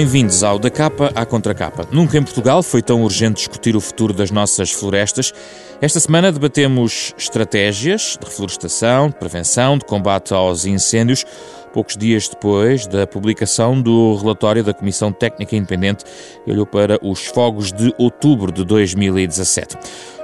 Bem-vindos ao Da Capa à Contracapa. Nunca em Portugal foi tão urgente discutir o futuro das nossas florestas. Esta semana debatemos estratégias de reflorestação, de prevenção, de combate aos incêndios, poucos dias depois da publicação do relatório da Comissão Técnica Independente que olhou para os fogos de outubro de 2017.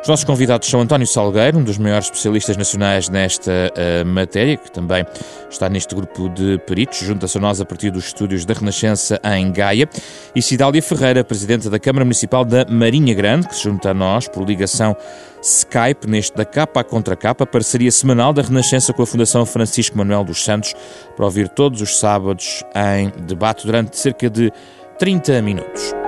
Os nossos convidados são António Salgueiro, um dos maiores especialistas nacionais nesta uh, matéria, que também está neste grupo de peritos, junta-se a nós a partir dos estúdios da Renascença em Gaia, e Cidália Ferreira, presidente da Câmara Municipal da Marinha Grande, que se junta a nós por ligação Skype, neste da capa à contra capa, parceria semanal da Renascença com a Fundação Francisco Manuel dos Santos, para ouvir todos os sábados em debate durante cerca de 30 minutos.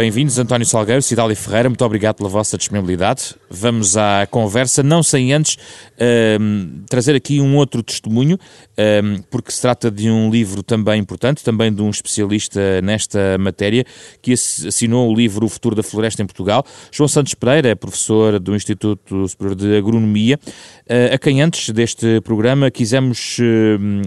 Bem-vindos, António Salgueiro, Cidália Ferreira, muito obrigado pela vossa disponibilidade. Vamos à conversa, não sem antes uh, trazer aqui um outro testemunho, uh, porque se trata de um livro também importante, também de um especialista nesta matéria, que assinou o livro O Futuro da Floresta em Portugal. João Santos Pereira é professor do Instituto Superior de Agronomia, uh, a quem antes deste programa quisemos,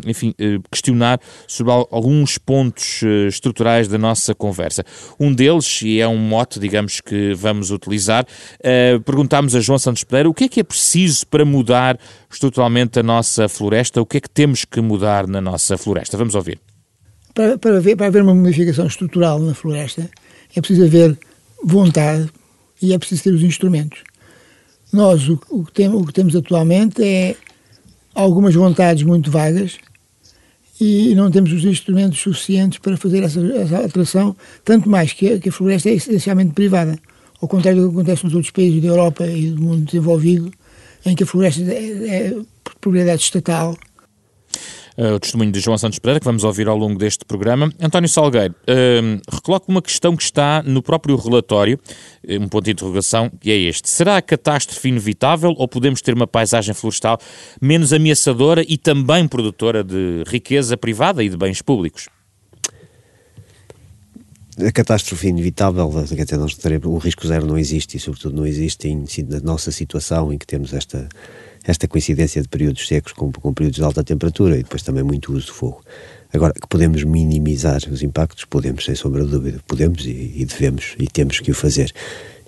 enfim, eh, questionar sobre alguns pontos eh, estruturais da nossa conversa. Um deles e é um mote, digamos, que vamos utilizar. Uh, perguntámos a João Santos Pereira o que é que é preciso para mudar estruturalmente a nossa floresta, o que é que temos que mudar na nossa floresta. Vamos ouvir. Para, para, ver, para haver uma modificação estrutural na floresta, é preciso haver vontade e é preciso ter os instrumentos. Nós, o, o, que, tem, o que temos atualmente é algumas vontades muito vagas e não temos os instrumentos suficientes para fazer essa, essa alteração, tanto mais que a, que a floresta é essencialmente privada, ao contrário do que acontece nos outros países da Europa e do mundo desenvolvido, em que a floresta é, é propriedade estatal o testemunho de João Santos Pereira, que vamos ouvir ao longo deste programa. António Salgueiro, uh, recoloco uma questão que está no próprio relatório, eh, um ponto de interrogação, que é este. Será a catástrofe inevitável ou podemos ter uma paisagem florestal menos ameaçadora e também produtora de riqueza privada e de bens públicos? a catástrofe inevitável, quer dizer, nós teremos, o risco zero não existe e, sobretudo, não existe em, na nossa situação em que temos esta esta coincidência de períodos secos com, com períodos de alta temperatura e depois também muito uso de fogo. Agora, que podemos minimizar os impactos, podemos, sem sombra de dúvida, podemos e, e, devemos e temos que o fazer.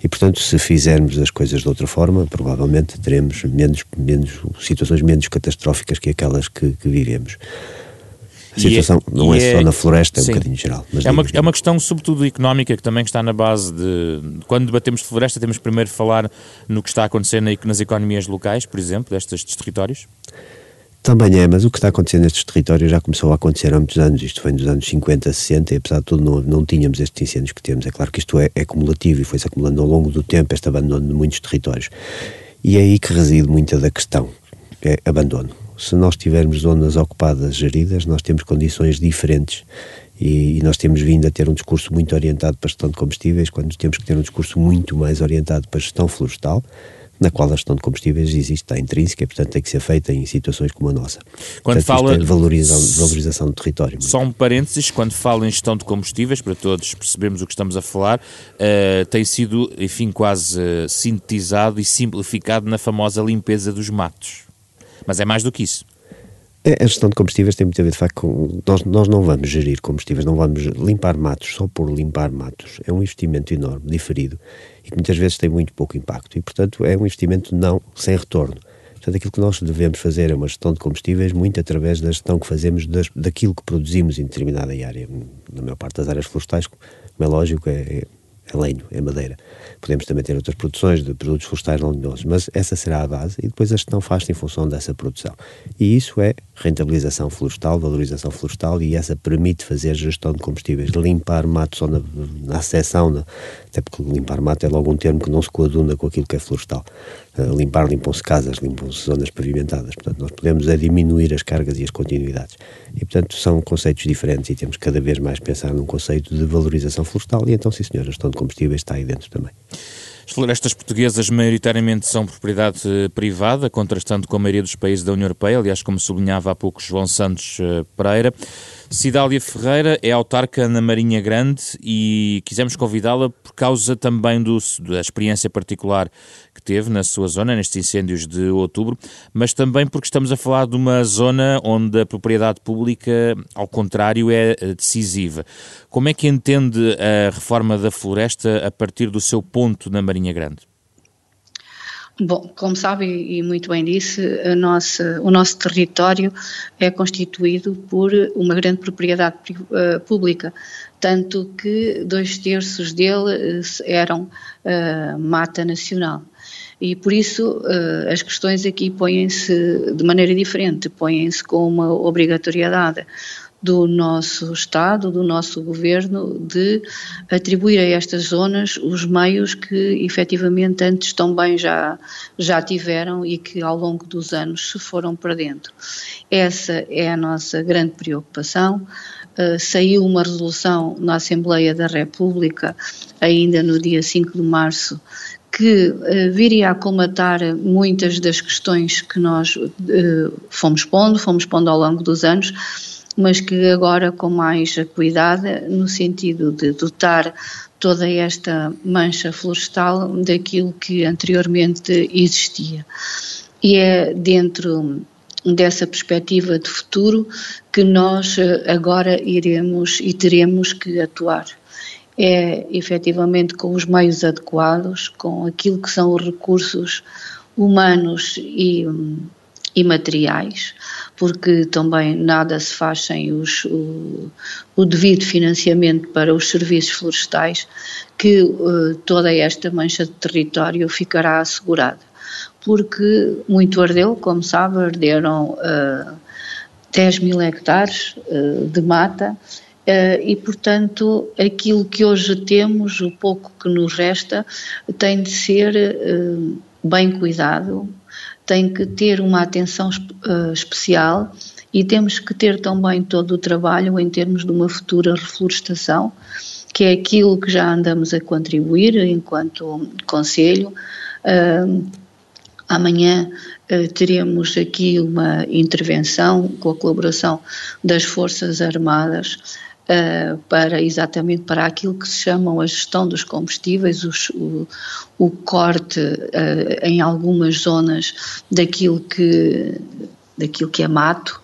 E, portanto, se fizermos as coisas de outra forma, provavelmente teremos menos, menos situações menos catastróficas que aquelas que, que vivemos. A situação é, não é, é, só na floresta, é sim. um bocadinho geral. é, uma, é uma questão, sobretudo, económica, que também está na base de. Quando debatemos de floresta, temos primeiro falar no que está a acontecer nas economias locais, por exemplo, destes territórios? Também é, mas o que está acontecendo nestes territórios já começou a acontecer há muitos anos. Isto foi nos anos 50, 60 e apesar de tudo não, não tínhamos estes incêndios que temos. É claro que isto é, é acumulativo e foi-se acumulando ao longo do tempo este abandono de muitos territórios. E é aí que reside muita da questão, é abandono se nós tivermos zonas ocupadas geridas, nós temos condições diferentes e, e, nós temos vindo a ter um discurso muito orientado para a gestão de combustíveis, quando temos que ter um discurso muito mais orientado para a gestão florestal, na qual a gestão de combustíveis existe, está intrínseca e, portanto, tem que ser feita em situações como a nossa. Quando portanto, fala... É valorização, valorização do território. Só um parênteses, quando fala em gestão de combustíveis, para todos percebermos o que estamos a falar, uh, tem sido, enfim, quase uh, sintetizado e simplificado na famosa limpeza dos matos. Mas é mais do que isso. É, a gestão de combustíveis tem muito a ver, de facto, com. Nós, nós não vamos gerir combustíveis, não vamos limpar matos só por limpar matos. É um investimento enorme, diferido, e que muitas vezes tem muito pouco impacto. E, portanto, é um investimento não sem retorno. Portanto, aquilo que nós devemos fazer é uma gestão de combustíveis muito através da gestão que fazemos das, daquilo que produzimos em determinada área. Na maior parte das áreas florestais, como é lógico, é, lenho, é madeira. Podemos também ter outras produções de produtos florestais lenhosos, mas essa será a base e depois a gestão faz-se em função dessa produção. E isso é rentabilização florestal, valorização florestal e essa permite fazer gestão de combustíveis, limpar mato só na, na acessão, na, até porque limpar mato é logo um termo que não se coaduna com aquilo que é florestal. Uh, limpar, limpam-se casas, limpam-se zonas pavimentadas. Portanto, nós podemos é diminuir as cargas e as continuidades. E, portanto, são conceitos diferentes e temos cada vez mais pensar num conceito de valorização florestal e então, sim senhor, a gestão de combustíveis está aí dentro também. As florestas portuguesas maioritariamente são propriedade eh, privada, contrastando com a maioria dos países da União Europeia, aliás, como sublinhava há pouco João Santos eh, Pereira. Cidália Ferreira é autarca na Marinha Grande e quisemos convidá-la por causa também do, da experiência particular que teve na sua zona, nestes incêndios de outubro, mas também porque estamos a falar de uma zona onde a propriedade pública, ao contrário, é eh, decisiva. Como é que entende a reforma da floresta a partir do seu ponto na Marinha Grande? Bom, como sabe e muito bem disse, nossa, o nosso território é constituído por uma grande propriedade uh, pública, tanto que dois terços dele uh, eram uh, mata nacional. E por isso as questões aqui põem-se de maneira diferente, põem-se com uma obrigatoriedade do nosso Estado, do nosso governo, de atribuir a estas zonas os meios que efetivamente antes também já, já tiveram e que ao longo dos anos se foram perdendo. Essa é a nossa grande preocupação. Uh, saiu uma resolução na Assembleia da República, ainda no dia 5 de março, que uh, viria a colmatar muitas das questões que nós uh, fomos pondo, fomos pondo ao longo dos anos, mas que agora com mais cuidado, no sentido de dotar toda esta mancha florestal daquilo que anteriormente existia. E é dentro dessa perspectiva de futuro que nós eh, agora iremos e teremos que atuar. É efetivamente com os meios adequados, com aquilo que são os recursos humanos e, e materiais, porque também nada se faz sem os, o, o, devido financiamento para os serviços florestais, que uh, toda esta mancha de território ficará assegurada. Porque muito ardeu, como sabe, arderam uh, 10 mil hectares uh, de mata Uh, e, portanto, aquilo que hoje temos, o pouco que nos resta, tem de ser bem cuidado, tem que ter uma atenção uh, especial e temos que ter também todo o trabalho em termos de uma futura reflorestação, que é aquilo que já andamos a contribuir enquanto Conselho. Amanhã uh, teremos aqui uma intervenção com a colaboração das Forças Armadas uh, para exatamente para aquilo que se chamam a gestão dos combustíveis, os, o, o, corte uh, em algumas zonas daquilo que, daquilo que é mato.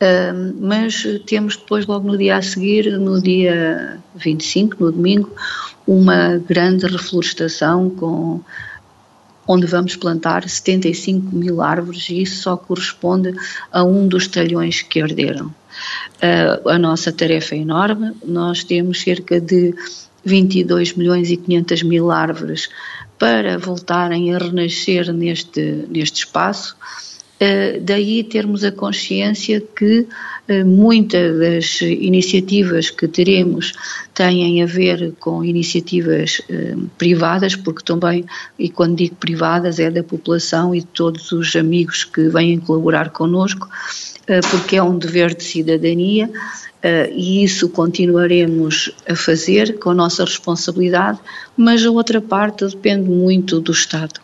Uh, mas temos depois, logo no dia a seguir, no dia 25, no domingo, uma grande reflorestação com onde vamos plantar 75 mil árvores e isso só corresponde a um dos talhões que arderam. Uh, a nossa tarefa é enorme, nós temos cerca de 22 milhões e 500 mil árvores para voltarem a renascer neste, neste espaço. Uh, daí termos a consciência que uh, muitas das iniciativas que teremos têm a ver com iniciativas uh, privadas, porque também, e quando digo privadas, é da população e de todos os amigos que vêm colaborar connosco, eh, porque é um dever de cidadania eh, e isso continuaremos a fazer com a nossa responsabilidade, mas a outra parte depende muito do Estado.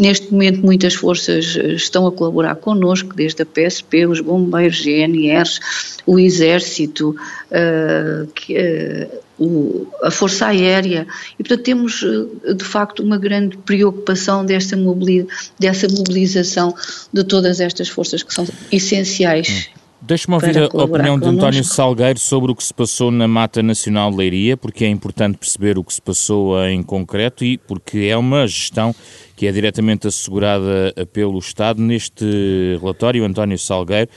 Neste momento, muitas forças eh, estão a colaborar connosco, desde a PSP, os bombeiros, GNRs, o Exército, uh, que, uh, o, a Força Aérea, e portanto temos de facto uma grande preocupação desta mobiliza, dessa mobilização de todas estas forças que são essenciais. Hum. Deixe-me ouvir a opinião de António Salgueiro sobre o que se passou na Mata Nacional de Leiria, porque é importante perceber o que se passou em concreto e porque é uma gestão que é diretamente assegurada pelo Estado. Neste relatório, António Salgueiro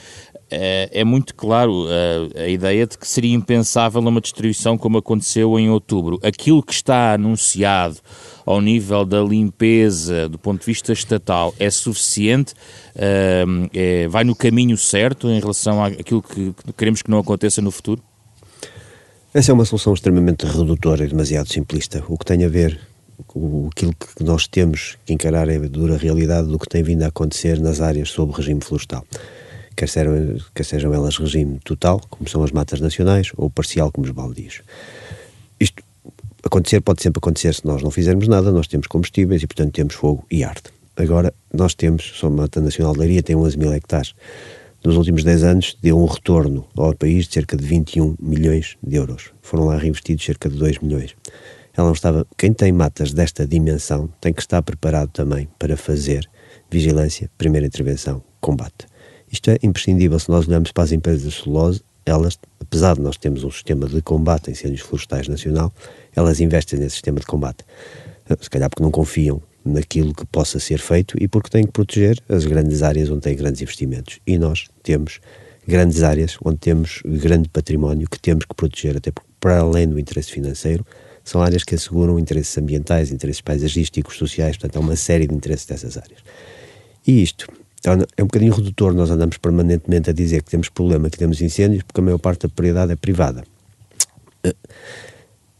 é, é muito claro a, a, ideia de que seria impensável uma destruição como aconteceu em outubro. Aquilo que está anunciado ao nível da limpeza do ponto de vista estatal é suficiente? Uh, é, vai no caminho certo em relação àquilo que queremos que não aconteça no futuro? Essa é uma solução extremamente redutora e demasiado simplista. O que tem a ver com aquilo que nós temos que encarar é a dura realidade do que tem vindo a acontecer nas áreas sob regime florestal quer sejam, quer sejam elas regime total, como são as matas nacionais, ou parcial, como os baldios. Acontecer pode sempre acontecer se nós não fizermos nada, nós temos combustíveis e, portanto, temos fogo e arte. Agora, nós temos, só a Mata Nacional de Leiria tem 11 mil hectares nos últimos 10 anos deu um retorno ao país de cerca de 21 milhões de euros. Foram lá reinvestidos cerca de 2 milhões. Ela não estava. Quem tem matas desta dimensão tem que estar preparado também para fazer vigilância, primeira intervenção, combate. Isto é imprescindível se nós olhamos para as empresas de celulose, elas, apesar de nós termos um sistema de combate a incêndios florestais nacional, elas investem nesse sistema de combate. Se calhar porque não confiam naquilo que possa ser feito e porque têm que proteger as grandes áreas onde têm grandes investimentos. E nós temos grandes áreas onde temos grande património que temos que proteger, até porque, para além do interesse financeiro, são áreas que asseguram interesses ambientais, interesses paisagísticos, sociais, portanto, há uma série de interesses dessas áreas. E isto é um bocadinho redutor, nós andamos permanentemente a dizer que temos problema, que temos incêndios, porque a maior parte da propriedade é privada. Eh,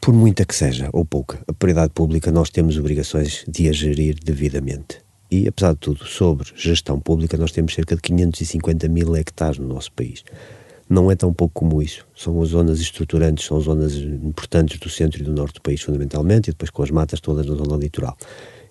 por muita que seja, ou pouca, a propriedade pública nós temos obrigações de a gerir devidamente. E, apesar de tudo, sobre gestão pública, nós temos cerca de 550 mil hectares no nosso país. Não é tão pouco como isso. São as zonas estruturantes, são zonas importantes do centro e do norte do país, fundamentalmente, e depois com as matas todas na zona litoral.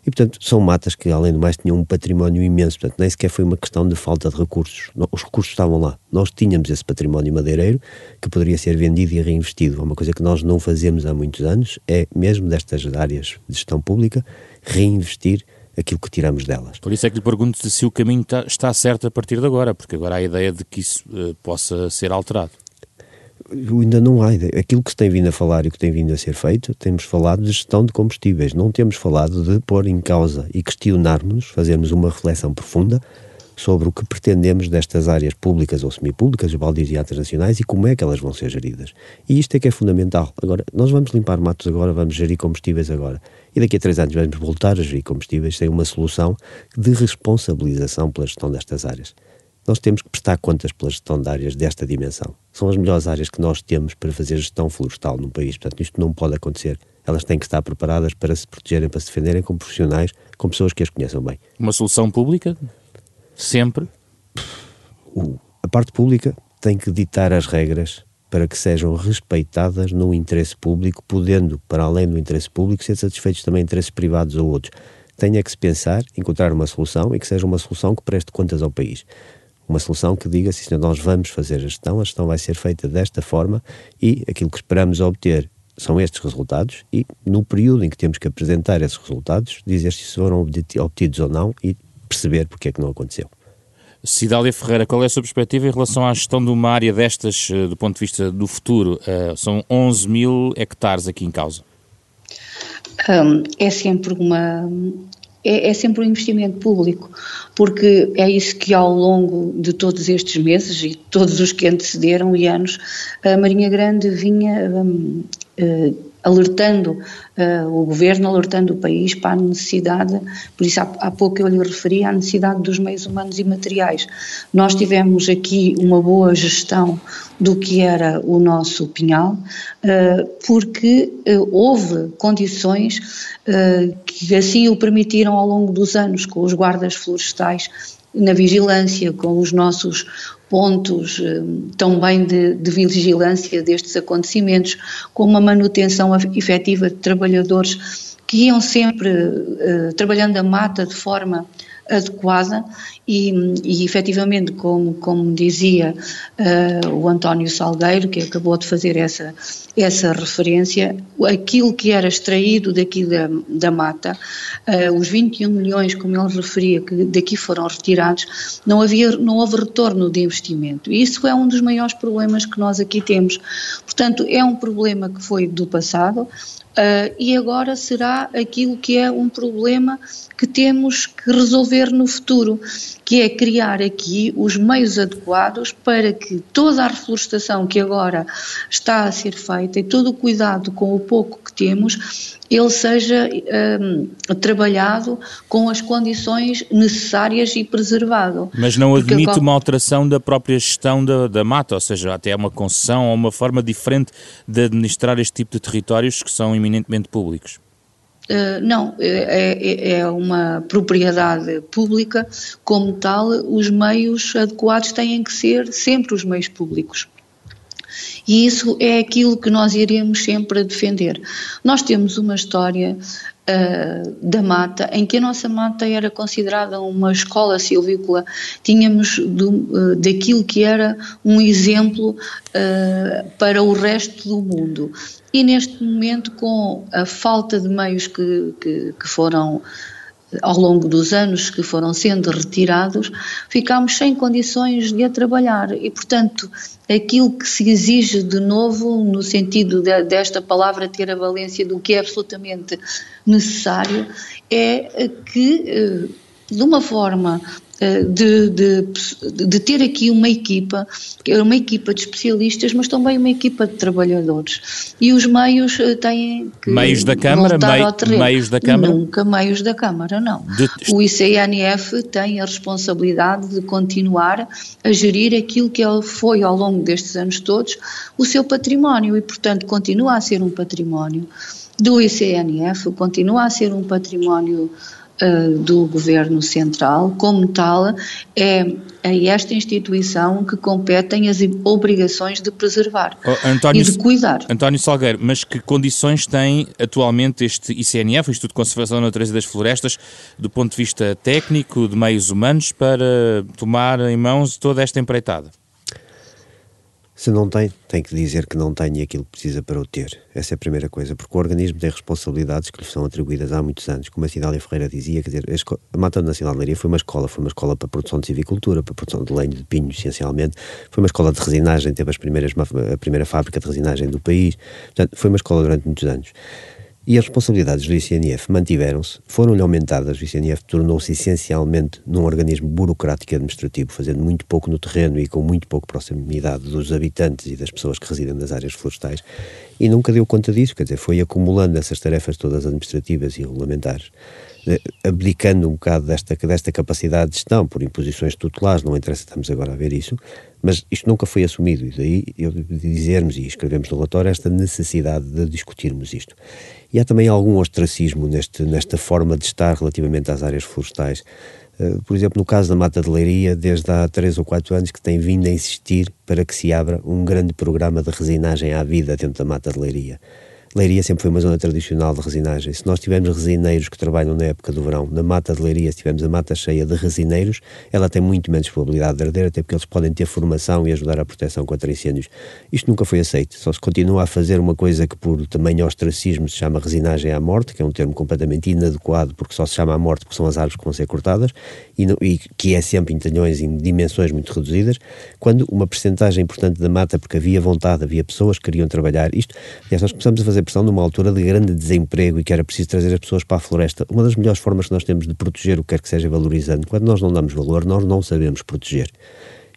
E, portanto, são matas que, além do mais, tinham um património imenso. Portanto, nem sequer foi uma questão de falta de recursos. Os recursos estavam lá. Nós tínhamos esse património madeireiro que poderia ser vendido e reinvestido. É uma coisa que nós não fazemos há muitos anos, é mesmo destas áreas de gestão pública, reinvestir aquilo que tiramos delas. Por isso é que lhe pergunto se o caminho está, está certo a partir de agora, porque agora há a ideia de que isso uh, possa ser alterado ainda não há. Aquilo que se tem vindo a falar e o que tem vindo a ser feito, temos falado de gestão de combustíveis, não temos falado de pôr em causa e questionarmos, fazermos uma reflexão profunda sobre o que pretendemos destas áreas públicas ou semipúblicas, os baldios e atas nacionais e como é que elas vão ser geridas. E isto é que é fundamental. Agora, nós vamos limpar matos agora, vamos gerir combustíveis agora. E daqui a três anos vamos voltar a gerir combustíveis sem uma solução de responsabilização pela gestão destas áreas nós temos que prestar contas pela gestão de áreas desta dimensão. São as melhores áreas que nós temos para fazer gestão florestal no país. Portanto, isto não pode acontecer. Elas têm que estar preparadas para se protegerem, para se defenderem com profissionais, com pessoas que as conheçam bem. Uma solução pública? Sempre? O, a parte pública tem que ditar as regras para que sejam respeitadas no interesse público, podendo, para além do interesse público, ser satisfeitos também interesses privados ou outros. Tenha que se pensar, encontrar uma solução e que seja uma solução que preste contas ao país uma solução que diga se nós vamos fazer a gestão, a gestão vai ser feita desta forma e aquilo que esperamos obter são estes resultados e no período em que temos que apresentar esses resultados, dizer se foram obtidos ou não e perceber porque é que não aconteceu. Cidália Ferreira, qual é a sua perspectiva em relação à gestão de uma área destas, eh, do ponto de vista do futuro? Uh, são 11 mil hectares aqui em causa. Um, é sempre uma, é, é, sempre um investimento público, porque é isso que ao longo de todos estes meses e todos os que antecederam e anos, a Marinha Grande vinha um, alertando uh, o governo, alertando o país para a necessidade, por isso há, há pouco eu lhe referi à necessidade dos meios humanos e materiais. Nós tivemos aqui uma boa gestão do que era o nosso pinhal, uh, porque houve condições que assim o permitiram ao longo dos anos, com os guardas florestais na vigilância, com os nossos pontos eh, também de, de, vigilância destes acontecimentos, com uma manutenção efetiva de trabalhadores que iam sempre uh, trabalhando a mata de forma adequada e, e efetivamente, como, como dizia uh, o António Salgueiro, que acabou de fazer essa, essa referência, aquilo que era extraído daqui da, da mata, uh, os 21 milhões, como ele referia, que daqui foram retirados, não, havia, não houve retorno de investimento. Isso é um dos maiores problemas que nós aqui temos. Portanto, é um problema que foi do passado, Uh, e agora será aquilo que é um problema que temos que resolver no futuro, que é criar aqui os meios adequados para que toda a reflorestação que agora está a ser feita e todo o cuidado com o pouco que temos ele seja um, trabalhado com as condições necessárias e preservado. Mas não admite Porque, uma alteração da própria gestão da, da mata, ou seja, até uma concessão ou uma forma diferente de administrar este tipo de territórios que são eminentemente públicos? Uh, não, é, é, é, uma propriedade pública, como tal, os meios adequados têm que ser sempre os meios públicos. E isso é aquilo que nós iremos sempre defender. Nós temos uma história uh, da mata, em que a nossa mata era considerada uma escola silvícola, tínhamos do, uh, daquilo que era um exemplo uh, para o resto do mundo. E neste momento, com a falta de meios que, que, que foram ao longo dos anos que foram sendo retirados, ficámos sem condições de a trabalhar. E, portanto, aquilo que se exige de novo, no sentido de, desta palavra ter a valência do que é absolutamente necessário, é que, eh, de uma forma eh, de, de, de, ter aqui uma equipa, uma equipa de especialistas, mas também uma equipa de trabalhadores. E os meios eh, têm que. Meios da Câmara? Mei, meios da Câmara? Nunca meios da Câmara, não. De... O ICNF tem a responsabilidade de continuar a gerir aquilo que foi ao longo destes anos todos o seu património e, portanto, continua a ser um património do ICNF, continua a ser um património do Governo Central, como tal, é a esta instituição que competem as obrigações de preservar oh, António, e de cuidar. António Salgueiro, mas que condições tem atualmente este ICNF, o Instituto de Conservação da Natureza das Florestas, do ponto de vista técnico, de meios humanos, para tomar em mãos toda esta empreitada? Se não tem, tem que dizer que não tem aquilo que precisa para o ter. Essa é a primeira coisa, porque o organismo tem responsabilidades que lhe são atribuídas há muitos anos. Como a Cidália Ferreira dizia, quer dizer, a Mata Nacional de Leiria foi uma escola, foi uma escola para produção de civicultura, para produção de lenho de pinho, essencialmente. Foi uma escola de resinagem, teve as primeiras, a primeira fábrica de resinagem do país. Portanto, foi uma escola durante muitos anos. E as responsabilidades do ICNF mantiveram-se, foram-lhe aumentadas. O ICNF tornou-se essencialmente num organismo burocrático e administrativo, fazendo muito pouco no terreno e com muito pouco proximidade dos habitantes e das pessoas que residem nas áreas florestais. E nunca deu conta disso, quer dizer, foi acumulando essas tarefas todas administrativas e regulamentares eh, abdicando um bocado desta, desta capacidade de gestão por imposições tutelares, não interessa, estamos agora a ver isso, mas isto nunca foi assumido e daí eu dizermos e escrevemos no relatório esta necessidade de discutirmos isto. E há também algum ostracismo neste, nesta forma de estar relativamente às áreas florestais. Uh, por exemplo, no caso da Mata de Leiria, desde há três ou quatro anos que tem vindo a insistir para que se abra um grande programa de resinagem à vida dentro da Mata de Leiria. Leiria sempre foi uma zona tradicional de resinagem. Se nós tivermos resineiros que trabalham na época do verão, na mata de Leiria, se tivermos a mata cheia de resineiros, ela tem muito menos probabilidade de arder, até porque eles podem ter formação e ajudar à proteção contra incêndios. Isto nunca foi aceito. Só se continua a fazer uma coisa que, por tamanho ostracismo, se chama resinagem à morte, que é um termo completamente inadequado, porque só se chama à morte porque são as árvores que vão ser cortadas, e, não, e que é sempre em talhões, em dimensões muito reduzidas, quando uma percentagem importante da mata, porque havia vontade, havia pessoas que queriam trabalhar isto, aliás, nós começamos a fazer pressão numa altura de grande desemprego e que era preciso trazer as pessoas para a floresta. Uma das melhores formas que nós temos de proteger o que quer que seja valorizando, quando nós não damos valor, nós não sabemos proteger.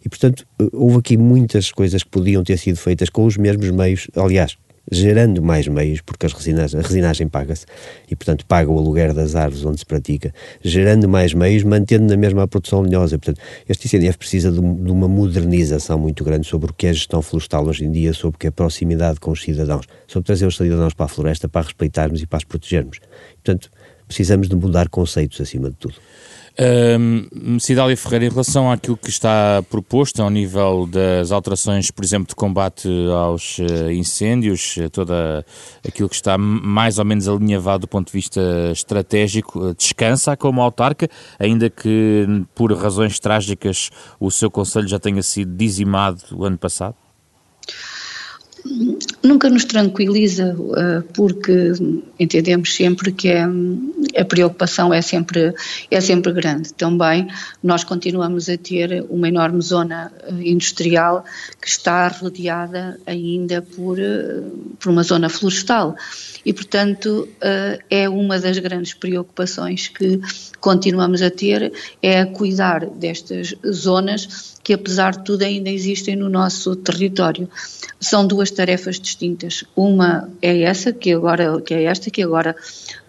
E, portanto, houve aqui muitas coisas que podiam ter sido feitas com os mesmos meios. Aliás, gerando mais meios, porque as resinas, a resinagem paga-se e, portanto, paga o aluguer das árvores onde se pratica, gerando mais meios, mantendo na mesma a produção linhosa. Portanto, este ICNF precisa de, de, uma modernização muito grande sobre o que é gestão florestal hoje em dia, sobre o que é proximidade com os cidadãos, sobre trazer os cidadãos para a floresta para respeitarmos e para as protegermos. Portanto, precisamos de mudar conceitos acima de tudo. Um, Cidália Ferreira, em relação àquilo que está proposto ao nível das alterações, por exemplo, de combate aos uh, incêndios, eh, toda aquilo que está mais ou menos alinhavado do ponto de vista estratégico, eh, descansa como autarca, ainda que por razões trágicas o seu Conselho já tenha sido dizimado o ano passado? Nunca nos tranquiliza, eh, porque entendemos sempre que é, a preocupação é sempre, é sempre grande. Também nós continuamos a ter uma enorme zona eh, industrial que está rodeada ainda por, eh, por uma zona florestal. E, portanto, é uma das grandes preocupações que continuamos a ter, é cuidar destas zonas que, apesar de tudo, ainda existem no nosso território. São duas tarefas distintas. Uma é essa que agora que é esta que agora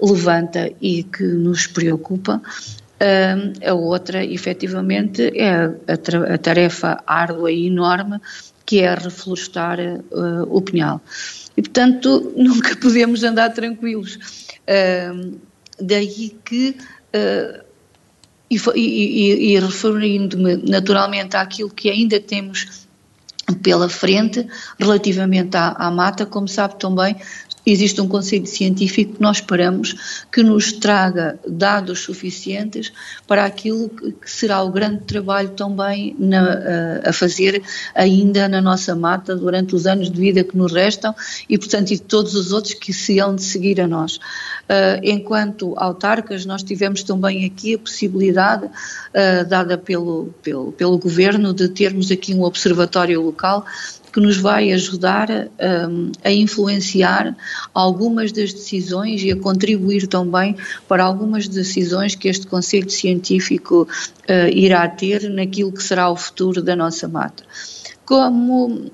levanta e que nos preocupa. A outra, efetivamente, é a, tarefa árdua e enorme que é reflorestar uh, o pinhal. E, portanto, nunca podemos andar tranquilos. Daí que uh, e, e, e referindo-me naturalmente àquilo que ainda temos pela frente relativamente à, à, mata, como sabe também, existe um conselho científico que nós esperamos que nos traga dados suficientes para aquilo que será o grande trabalho também na, a fazer ainda na nossa mata durante os anos de vida que nos restam e, portanto, e todos os outros que se hão de seguir a nós. Uh, enquanto autarcas, nós tivemos também aqui a possibilidade, uh, dada pelo, pelo, pelo Governo, de termos aqui um observatório local que nos vai ajudar um, a influenciar algumas das decisões e a contribuir também para algumas decisões que este Conselho Científico uh, irá ter naquilo que será o futuro da nossa mata. Como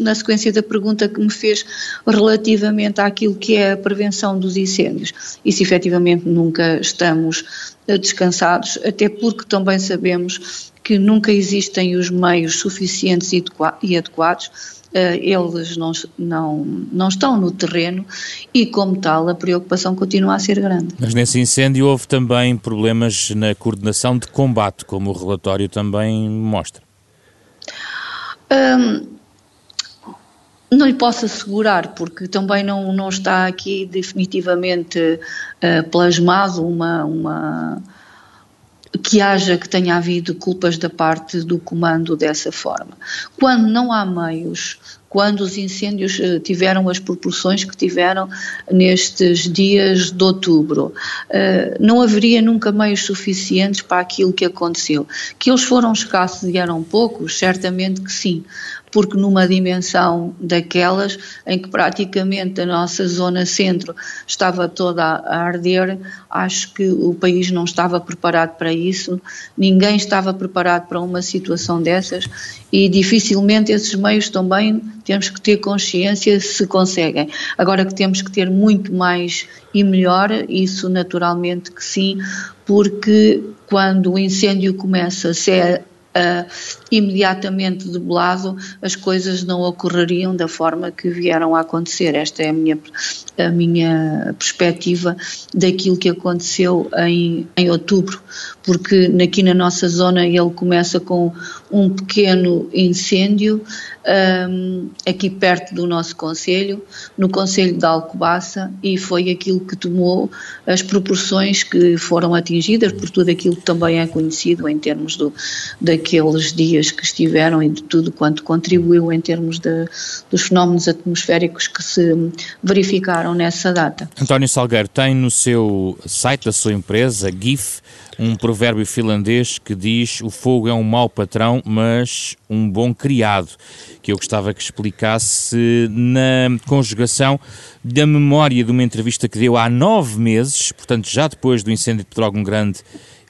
na, sequência da pergunta que me fez relativamente àquilo que é a prevenção dos incêndios. Isso efetivamente nunca estamos eh, descansados, até porque também sabemos que nunca existem os meios suficientes e adequados eh, eles não, não, não estão no terreno e, como tal, a preocupação continua a ser grande. Mas nesse incêndio houve também problemas na coordenação de combate, como o relatório também mostra. Hum, não lhe posso assegurar, porque também não, não está aqui definitivamente uh, plasmado uma, uma, que haja que tenha havido culpas da parte do comando dessa forma. Quando não há meios, quando os incêndios eh, tiveram as proporções que tiveram nestes dias de outubro, eh, não haveria nunca meios suficientes para aquilo que aconteceu. Que eles foram escassos e eram poucos, certamente que sim, porque numa dimensão daquelas em que praticamente a nossa zona centro estava toda a arder, acho que o país não estava preparado para isso, ninguém estava preparado para uma situação dessas e dificilmente esses meios também temos que ter consciência se conseguem. Agora que temos que ter muito mais e melhor, isso naturalmente que sim, porque quando o incêndio começa, se é uh, imediatamente debelado, as coisas não ocorreriam da forma que vieram a acontecer. Esta é a minha, a minha perspectiva daquilo que aconteceu em, em outubro, porque aqui na nossa zona ele começa com um pequeno incêndio, um, aqui perto do nosso Conselho, no Conselho de Alcobaça, e foi aquilo que tomou as proporções que foram atingidas por tudo aquilo que também é conhecido em termos do, daqueles dias que estiveram e de tudo quanto contribuiu em termos de, dos fenómenos atmosféricos que se verificaram nessa data. António Salgueiro tem no seu site da sua empresa, GIF, um provérbio finlandês que diz o fogo é um mau patrão, mas um bom criado, que eu gostava que explicasse na conjugação da memória de uma entrevista que deu há nove meses, portanto já depois do incêndio de Pedrógão Grande,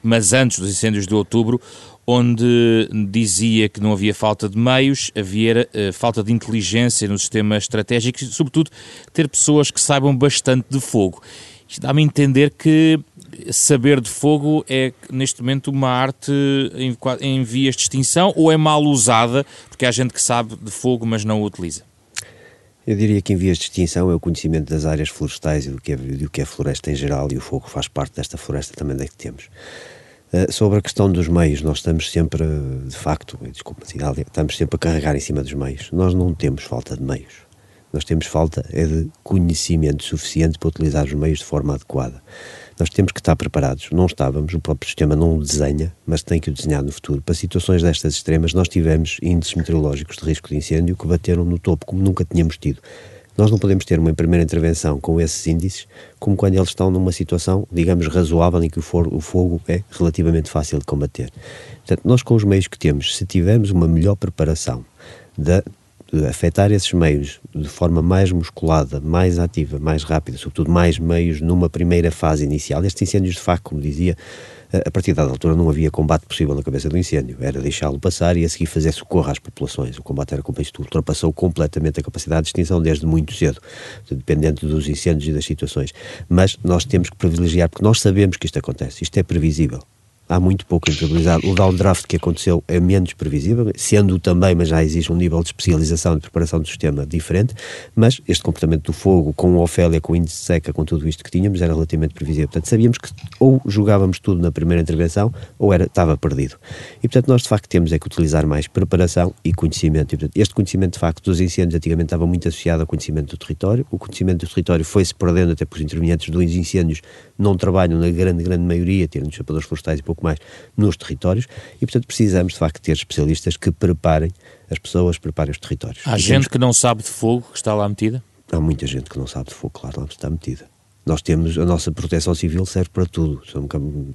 mas antes dos incêndios de outubro, onde dizia que não havia falta de meios, havia uh, falta de inteligência no sistema estratégico e, sobretudo, ter pessoas que saibam bastante de fogo. Isto dá-me a entender que saber de fogo é, neste momento, uma arte em, em vias de extinção ou é mal usada porque há gente que sabe de fogo, mas não o utiliza? Eu diria que em vias de extinção é o conhecimento das áreas florestais e do que é, do que é floresta em geral, e o fogo faz parte desta floresta também da que temos. Uh, sobre a questão dos meios, nós estamos sempre, de facto, desculpa, estamos sempre a carregar em cima dos meios. Nós não temos falta de meios. Nós temos falta é de conhecimento suficiente para utilizar os meios de forma adequada. Nós temos que estar preparados. Não estávamos, o próprio sistema não o desenha, mas tem que o desenhar no futuro. Para situações destas extremas, nós tivemos índices meteorológicos de risco de incêndio que bateram no topo como nunca tínhamos tido. Nós não podemos ter uma primeira intervenção com esses índices como quando eles estão numa situação, digamos, razoável em que o fogo, é relativamente fácil de combater. Portanto, nós com os meios que temos, se tivermos uma melhor preparação da afetar esses meios de forma mais musculada, mais ativa, mais rápida, sobretudo mais meios numa primeira fase inicial. Estes incêndios, de facto, como dizia, a partir da altura não havia combate possível na cabeça do incêndio, era deixá-lo passar e a seguir fazer socorro às populações. O combate era como isto ultrapassou completamente a capacidade de extinção desde muito cedo, dependendo dos incêndios e das situações. Mas nós temos que privilegiar, porque nós sabemos que isto acontece, isto é previsível. Há muito pouco imprevisibilidade. O downdraft que aconteceu é menos previsível, sendo também, mas já existe um nível de especialização de preparação do sistema diferente, mas este comportamento do fogo, com o Ofélia, com o índice seca, com tudo isto que tínhamos, era relativamente previsível. Portanto, sabíamos que ou jogávamos tudo na primeira intervenção ou era, estava perdido. E, portanto, nós de facto temos é que utilizar mais preparação e conhecimento. E, portanto, este conhecimento, de facto, dos incêndios antigamente estava muito associado ao conhecimento do território. O conhecimento do território foi-se perdendo até porque os intervenientes dos incêndios não trabalham na grande, grande maioria, tirando os chapadores florestais e pouco mais, nos territórios e, portanto, precisamos de facto ter especialistas que preparem as pessoas, preparem os territórios. Há gente que não sabe de fogo que está lá metida? Há muita gente que não sabe de fogo, claro, lá está metida nós temos, a nossa proteção civil serve para tudo. São,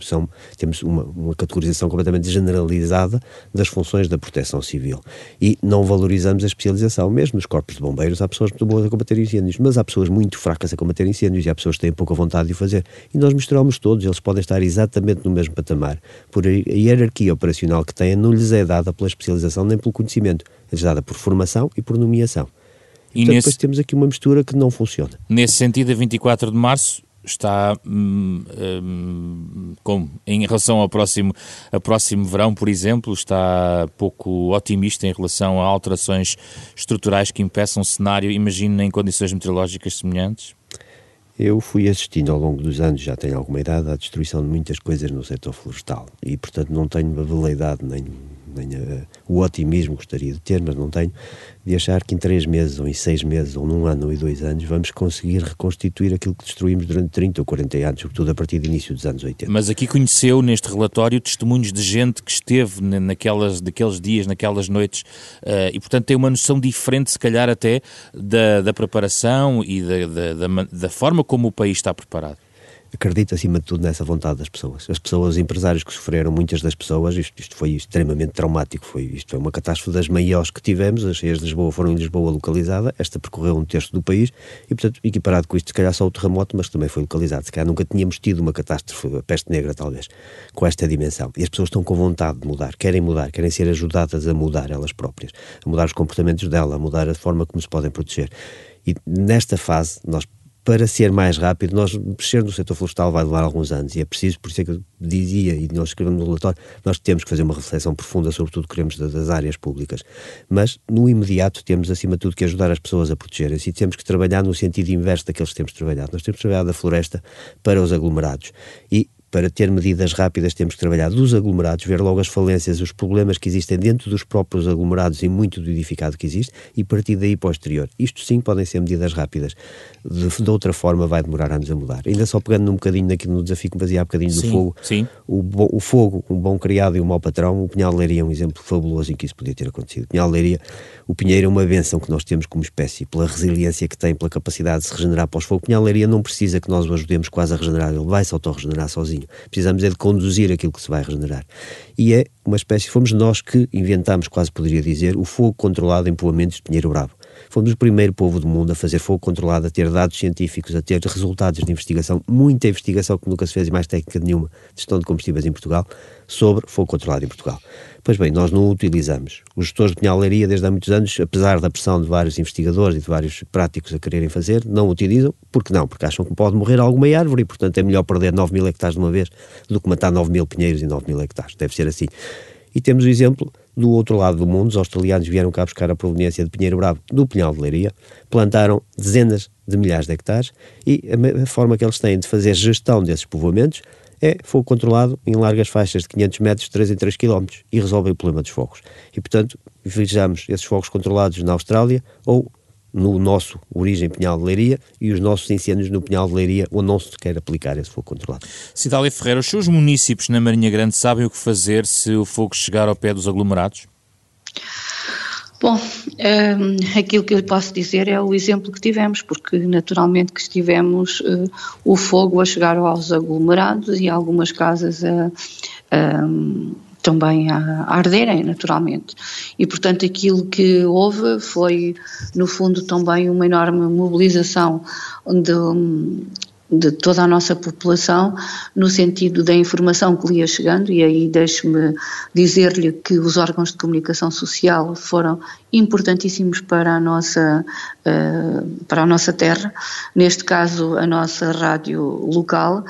são, temos uma, uma, categorização completamente generalizada das funções da proteção civil. E não valorizamos a especialização. Mesmo nos corpos de bombeiros, há pessoas muito boas a combater incêndios, mas há pessoas muito fracas a combater incêndios e há pessoas que têm pouca vontade de o fazer. E nós misturamos todos, eles podem estar exatamente no mesmo patamar. Por a hierarquia operacional que têm não lhes é dada pela especialização nem pelo conhecimento, é dada por formação e por nomeação. E Portanto, nesse, depois temos aqui uma mistura que não funciona. Nesse sentido, a 24 de março está hum, hum, como em relação ao próximo, ao próximo verão, por exemplo, está pouco otimista em relação a alterações estruturais que impeçam um cenário, imagino, em condições meteorológicas semelhantes? Eu fui assistindo ao longo dos anos, já tenho alguma idade, à destruição de muitas coisas no setor florestal e, portanto, não tenho a veleidade nem nem uh, o otimismo gostaria de ter, mas não tenho, de achar que em três meses, ou em seis meses, ou num ano, ou em dois anos, vamos conseguir reconstituir aquilo que destruímos durante 30 ou 40 anos, sobretudo a partir do início dos anos 80. Mas aqui conheceu, neste relatório, testemunhos de gente que esteve naquelas, naqueles dias, naquelas noites, uh, e portanto tem uma noção diferente, se calhar até, da, da preparação e da, da, da, da forma como o país está preparado acredito acima de tudo nessa vontade das pessoas. As pessoas, os empresários que sofreram, muitas das pessoas, isto, isto foi extremamente traumático, foi, isto foi uma catástrofe das maiores que tivemos, as cheias de Lisboa foram em Lisboa localizada, esta percorreu um terço do país e, portanto, equiparado com isto, se calhar só o terremoto, mas também foi localizado. Se calhar nunca tínhamos tido uma catástrofe, a peste negra talvez, com esta dimensão. E as pessoas estão com vontade de mudar, querem mudar, querem ser ajudadas a mudar elas próprias, a mudar os comportamentos dela, a mudar a forma como se podem proteger. E nesta fase, nós para ser mais rápido, nós mexer no setor florestal vai levar alguns anos e é preciso, por isso é que eu dizia e nós escrevemos no relatório, nós temos que fazer uma reflexão profunda sobre tudo que queremos das áreas públicas. Mas no imediato temos acima de tudo que ajudar as pessoas a protegerem-se e temos que trabalhar no sentido inverso daqueles que temos trabalhado. Nós temos que trabalhar da floresta para os aglomerados e para ter medidas rápidas temos que trabalhar dos aglomerados, ver logo as falências, os problemas que existem dentro dos próprios aglomerados e muito do edificado que existe e partir daí para o exterior. Isto sim podem ser medidas rápidas. De, de outra forma vai demorar anos a mudar. Ainda só pegando um bocadinho naquilo no desafio que me fazia há bocadinho do sim, fogo. Sim. O, o, fogo, um bom criado e um mau patrão, o Pinhal de Leiria é um exemplo fabuloso em que isso podia ter acontecido. O Pinhal de Leiria, o Pinheiro é uma benção que nós temos como espécie, pela resiliência que tem, pela capacidade de se regenerar pós fogo. O Pinhal de Leiria não precisa que nós o ajudemos quase a regenerar, ele vai se autorregenerar sozinho. Precisamos é de conduzir aquilo que se vai regenerar. E é uma espécie, fomos nós que inventámos, quase poderia dizer, o fogo controlado em povoamentos de Pinheiro Bravo. Fomos o primeiro povo do mundo a fazer fogo controlado, a ter dados científicos, a ter resultados de investigação, muita investigação que nunca se fez e mais técnica nenhuma de gestão de combustíveis em Portugal, sobre fogo controlado em Portugal. Pois bem, nós não o utilizamos. Os gestores de pinhalaria, desde há muitos anos, apesar da pressão de vários investigadores e de vários práticos a quererem fazer, não o utilizam. Por que não? Porque acham que pode morrer alguma árvore e, portanto, é melhor perder 9 mil hectares de uma vez do que matar 9 mil pinheiros e 9 mil hectares. Deve ser assim. E temos o exemplo do outro lado do mundo, os australianos vieram cá buscar a proveniência de Pinheiro Bravo do Pinhal de Leiria, plantaram dezenas de milhares de hectares e a forma que eles têm de fazer gestão desses povoamentos é fogo controlado em largas faixas de 500 metros, 3 em 3 km, e resolve o problema dos fogos. E, portanto, vejamos esses fogos controlados na Austrália ou no nosso origem Pinhal de Leiria e os nossos incêndios no Pinhal de Leiria, onde não se quer aplicar esse fogo controlado. Cidália Ferreira, os seus municípios na Marinha Grande sabem o que fazer se o fogo chegar ao pé dos aglomerados? Bom, um, aquilo que eu posso dizer é o exemplo que tivemos, porque naturalmente que estivemos uh, o fogo a chegar aos aglomerados e algumas casas a, a também a, arderem, naturalmente. E, portanto, aquilo que houve foi, no fundo, também uma enorme mobilização de, de toda a nossa população, no sentido da informação que lhe ia chegando, e aí deixe-me dizer-lhe que os órgãos de comunicação social foram importantíssimos para a nossa, uh, para a nossa terra, neste caso a nossa rádio local,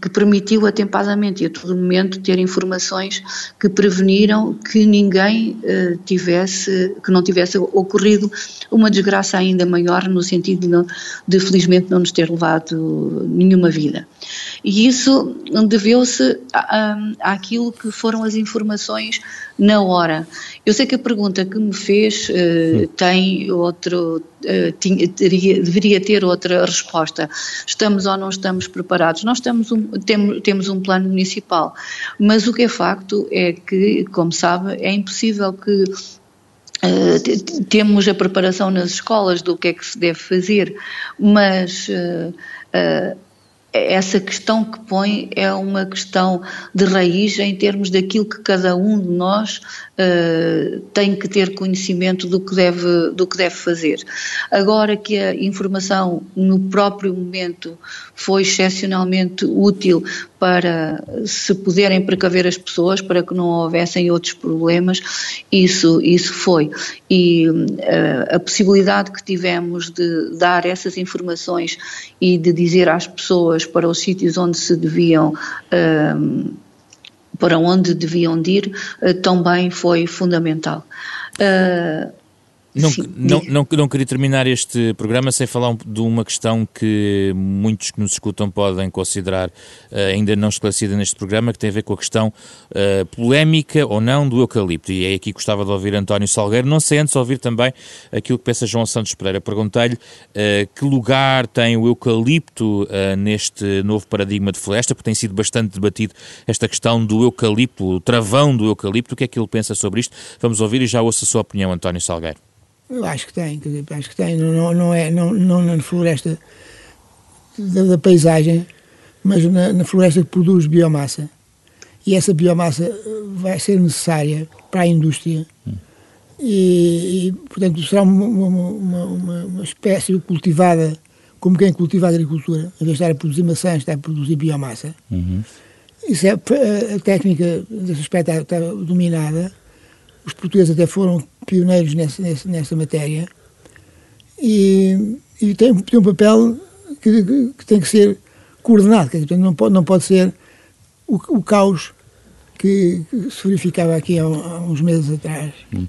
que permitiu atempadamente e a todo momento ter informações que preveniram que ninguém uh, tivesse, que não tivesse ocorrido uma desgraça ainda maior no sentido de, de felizmente não nos ter levado nenhuma vida. E isso deveu-se àquilo que foram as informações na hora. Eu sei que a pergunta que me fez uh, tem outro, uh, tinha, teria, deveria ter outra resposta. Estamos ou não estamos preparados? Nós estamos um, tem, temos um plano municipal, mas o que é facto é que, como sabe, é impossível que Uh, temos a preparação nas escolas do que é que se deve fazer, mas uh, uh, essa questão que põe é uma questão de raiz em termos daquilo que cada um de nós uh, tem que ter conhecimento do que, deve, do que deve fazer. Agora que a informação no próprio momento foi excepcionalmente útil para se poderem precaver as pessoas, para que não houvessem outros problemas, isso, isso foi. E uh, a possibilidade que tivemos de dar essas informações e de dizer às pessoas para os sítios onde se deviam. Uh, para onde deviam ir, uh, também foi fundamental. Uh, não, não, não, não, queria terminar este programa sem falar de uma questão que muitos que nos escutam podem considerar uh, ainda não esclarecida neste programa, que tem a ver com a questão uh, polémica ou não do eucalipto. E é aqui que gostava de ouvir António Salgueiro, não sei antes ouvir também aquilo que pensa João Santos Pereira. Perguntei-lhe uh, que lugar tem o eucalipto neste novo paradigma de floresta, porque tem sido bastante debatido esta questão do eucalipto, o travão do eucalipto. O que é que ele pensa sobre isto? Vamos ouvir e já ouço a sua opinião, António Salgueiro. Eu acho que tem, quer dizer, acho que tem, não, não é não, não na floresta da, da paisagem, mas na, na, floresta que produz biomassa. E essa biomassa eh, vai ser necessária para a indústria. Hum. E, e, portanto, será uma, uma, uma, uma, espécie cultivada como quem cultiva a agricultura, em vez de estar a produzir maçãs, está a produzir biomassa. Uhum. Isso é, a técnica desse aspecto está dominada os portugueses até foram pioneiros nessa, nessa, nessa matéria e, e tem, tem, um papel que, que, tem que ser coordenado, quer dizer, não pode, não pode ser o, o caos que, que, se verificava aqui há, há uns meses atrás. Hum.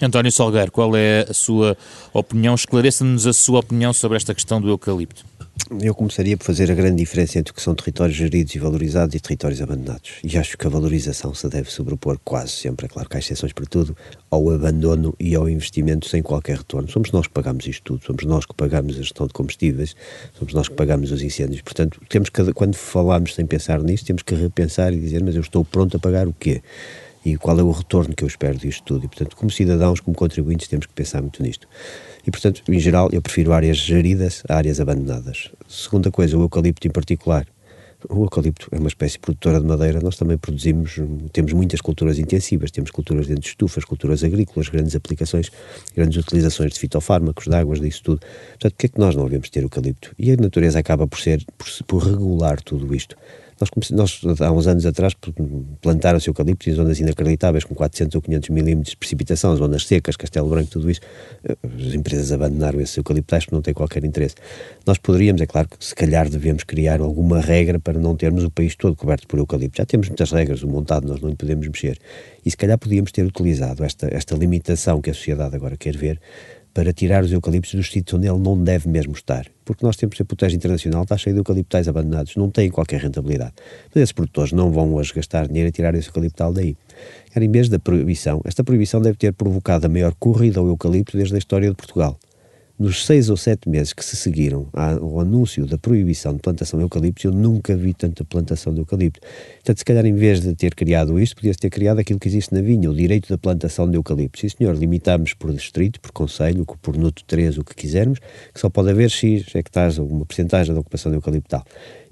António Salgueiro, qual é a sua opinião? Esclareça-nos a sua opinião sobre esta questão do eucalipto. Eu começaria por fazer a grande diferença entre o que são territórios geridos e valorizados e territórios abandonados. E acho que a valorização se deve sobrepor quase sempre, é claro que há exceções para tudo, ao abandono e ao investimento sem qualquer retorno. Somos nós que pagamos isto tudo, somos nós que pagamos a gestão de combustíveis, somos nós que pagamos os incêndios. Portanto, temos que, quando falamos sem pensar nisto, temos que repensar e dizer, mas eu estou pronto a pagar o quê? e qual é o retorno que eu espero disto tudo. E, portanto, como cidadãos, como contribuintes, temos que pensar muito nisto. E, portanto, em geral, eu prefiro áreas geridas a áreas abandonadas. Segunda coisa, o eucalipto em particular. O eucalipto é uma espécie produtora de madeira, nós também produzimos, temos muitas culturas intensivas, temos culturas dentro de estufas, culturas agrícolas, grandes aplicações, grandes utilizações de fitofármacos, de águas, disso tudo. Portanto, por que é que nós não devemos ter eucalipto? E a natureza acaba por ser, por, por regular tudo isto. Nós, nós, há uns anos atrás, plantaram-se eucaliptos em zonas inacreditáveis, com 400 ou 500 milímetros de precipitação, zonas secas, Castelo Branco, tudo isso. As empresas abandonaram esses eucaliptais porque não têm qualquer interesse. Nós poderíamos, é claro que se calhar devemos criar alguma regra para não termos o país todo coberto por eucalipto. Já temos muitas regras, o montado nós não lhe podemos mexer. E se calhar podíamos ter utilizado esta, esta limitação que a sociedade agora quer ver para tirar os eucaliptos dos sítios onde ele não deve mesmo estar. Porque nós temos a protege internacional, está cheio de eucaliptais abandonados, não tem qualquer rentabilidade. Mas esses produtores não vão hoje gastar dinheiro a tirar esse eucaliptal daí. Era em vez da proibição, esta proibição deve ter provocado a maior corrida ao eucalipto desde a história de Portugal nos seis ou sete meses que se seguiram ao anúncio da proibição de plantação de eucalipto, eu nunca vi tanta plantação de eucalipto. Portanto, se calhar, em vez de ter criado isto, podia-se ter criado aquilo que existe na vinha, o direito da plantação de eucalipto. Sim, senhor, limitamos por distrito, por conselho, por NUT 3, o que quisermos, que só pode haver X hectares, uma porcentagem da ocupação de eucaliptal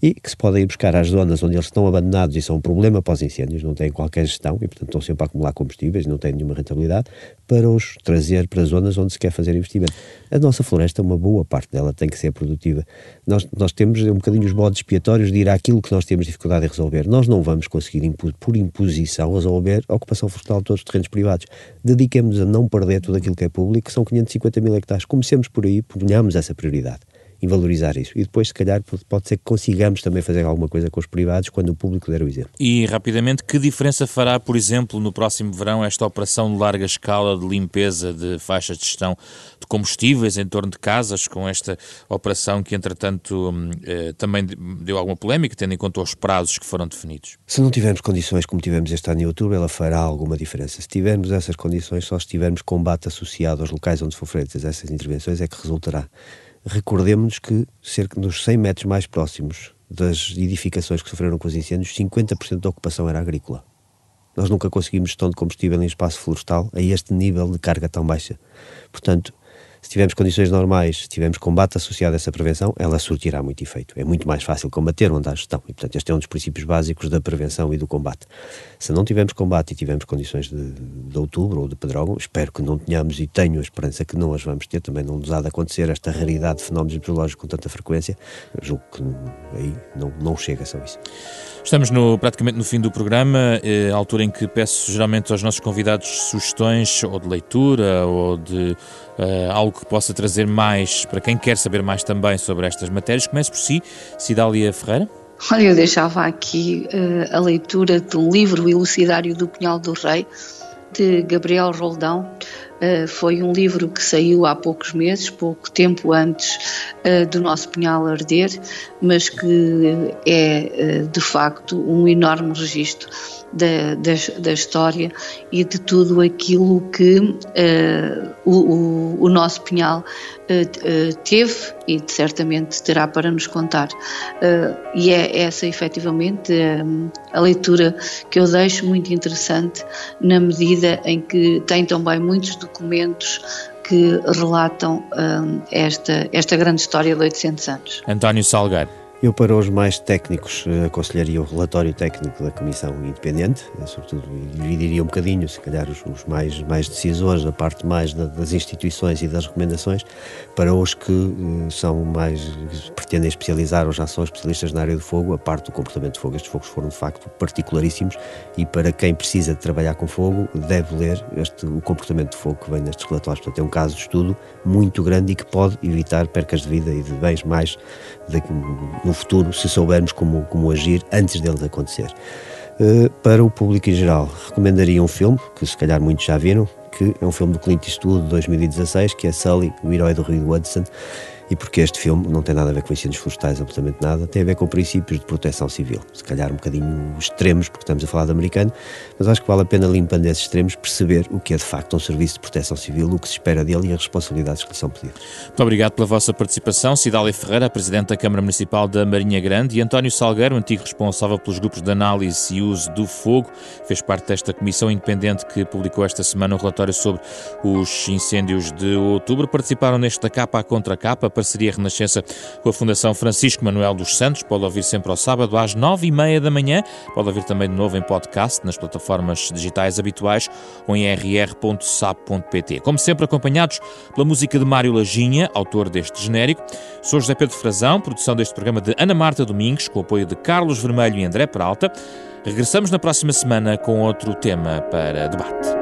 e que se podem ir buscar às zonas onde eles estão abandonados e são um problema para os incêndios, não têm qualquer gestão e, portanto, estão sempre a acumular combustíveis, não têm nenhuma rentabilidade, para os trazer para zonas onde se quer fazer investimento. A nossa floresta, uma boa parte dela tem que ser produtiva. Nós, nós temos um bocadinho os bodes expiatórios de ir àquilo que nós temos dificuldade em resolver. Nós não vamos conseguir, por imposição, resolver a ocupação florestal de todos os terrenos privados. Dediquemos-nos a não perder tudo aquilo que é público, que são 550 mil hectares. Comecemos por aí, ponhamos essa prioridade em valorizar isso. E depois, se calhar, pode ser que consigamos também fazer alguma coisa com os privados quando o público der o exemplo. E, rapidamente, que diferença fará, por exemplo, no próximo verão, esta operação de larga escala de limpeza de faixas de gestão de combustíveis em torno de casas, com esta operação que, entretanto, hum, eh, também deu alguma polémica, tendo em conta os prazos que foram definidos? Se não tivermos condições como tivemos este ano em outubro, ela fará alguma diferença. Se tivermos essas condições, só se tivermos combate associado aos locais onde for feitas essas intervenções, é que resultará. Recordemos-nos que cerca dos 100 metros mais próximos das edificações que sofreram com os incêndios, 50% da ocupação era agrícola. Nós nunca conseguimos gestão de combustível em espaço florestal a este nível de carga tão baixa. Portanto, se tivermos condições normais, se tivermos combate associado a essa prevenção, ela surtirá muito efeito. É muito mais fácil combater onde há gestão. E, portanto, este é um dos princípios básicos da prevenção e do combate. Se não tivermos combate e tivermos condições de, de outubro ou de pedrógão, espero que não tenhamos e tenho a esperança que não as vamos ter. Também não nos há de acontecer esta raridade de fenómenos meteorológicos com tanta frequência. Julgo que aí não, não chega só isso. Estamos no, praticamente no fim do programa, eh, altura em que peço geralmente aos nossos convidados sugestões ou de leitura ou de uh, algo que possa trazer mais para quem quer saber mais também sobre estas matérias. Comece por si, Cidália Ferreira. Olha, eu deixava aqui uh, a leitura de um livro, Elucidário do Punhal do Rei, de Gabriel Roldão. Uh, foi um livro que saiu há poucos meses, pouco tempo antes uh, do nosso punhal arder, mas que é uh, de facto um enorme registro da, da, da, história e de tudo aquilo que o, o, o, nosso punhal teve e certamente terá para nos contar. e é essa efetivamente a leitura que eu deixo muito interessante na medida em que tem também muitos documentos que relatam um, esta, esta grande história de 800 anos. António Salgueiro. Eu, para os mais técnicos, eh, aconselharia o relatório técnico da Comissão Independente, eh, sobretudo dividiria um bocadinho, se calhar, os, os mais, mais decisores, a parte mais da, das instituições e das recomendações, para os que uh, são mais, pretendem especializar ou já são especialistas na área do fogo, a parte do comportamento de fogo. Estes fogos foram, de facto, particularíssimos e para quem precisa de trabalhar com fogo, deve ler este, o comportamento de fogo que vem nestes relatórios. Portanto, é um caso de estudo muito grande e que pode evitar percas de vida e de bens mais no futuro, se soubermos como, como agir antes deles acontecer. Uh, para o público em geral, recomendaria um filme, que se calhar muitos já viram, que é um filme do Clint Eastwood de 2016, que é Sully, o herói do Rio Hudson, e porque este filme não tem nada a ver com incêndios florestais, absolutamente nada, tem a ver com princípios de proteção civil. Se calhar um bocadinho extremos, porque estamos a falar de americano, mas acho que vale a pena, limpando esses extremos, perceber o que é de facto um serviço de proteção civil, o que se espera dele e as responsabilidades que lhe são pedidas. Muito obrigado pela vossa participação. Cidália Ferreira, Presidente da Câmara Municipal da Marinha Grande, e António Salgueiro, antigo responsável pelos grupos de análise e uso do fogo, fez parte desta comissão independente que publicou esta semana um relatório sobre os incêndios de outubro. Participaram nesta capa a contra capa parceria Renascença com a Fundação Francisco Manuel dos Santos. Pode ouvir sempre ao sábado às nove e meia da manhã. Pode ouvir também de novo em podcast nas plataformas digitais habituais ou em rr.sap.pt. Como sempre, acompanhados pela música de Mário Lajinha, autor deste genérico. Sou José Pedro Frazão, produção deste programa de Ana Marta Domingos, com o apoio de Carlos Vermelho e André Peralta. Regressamos na próxima semana com outro tema para debate.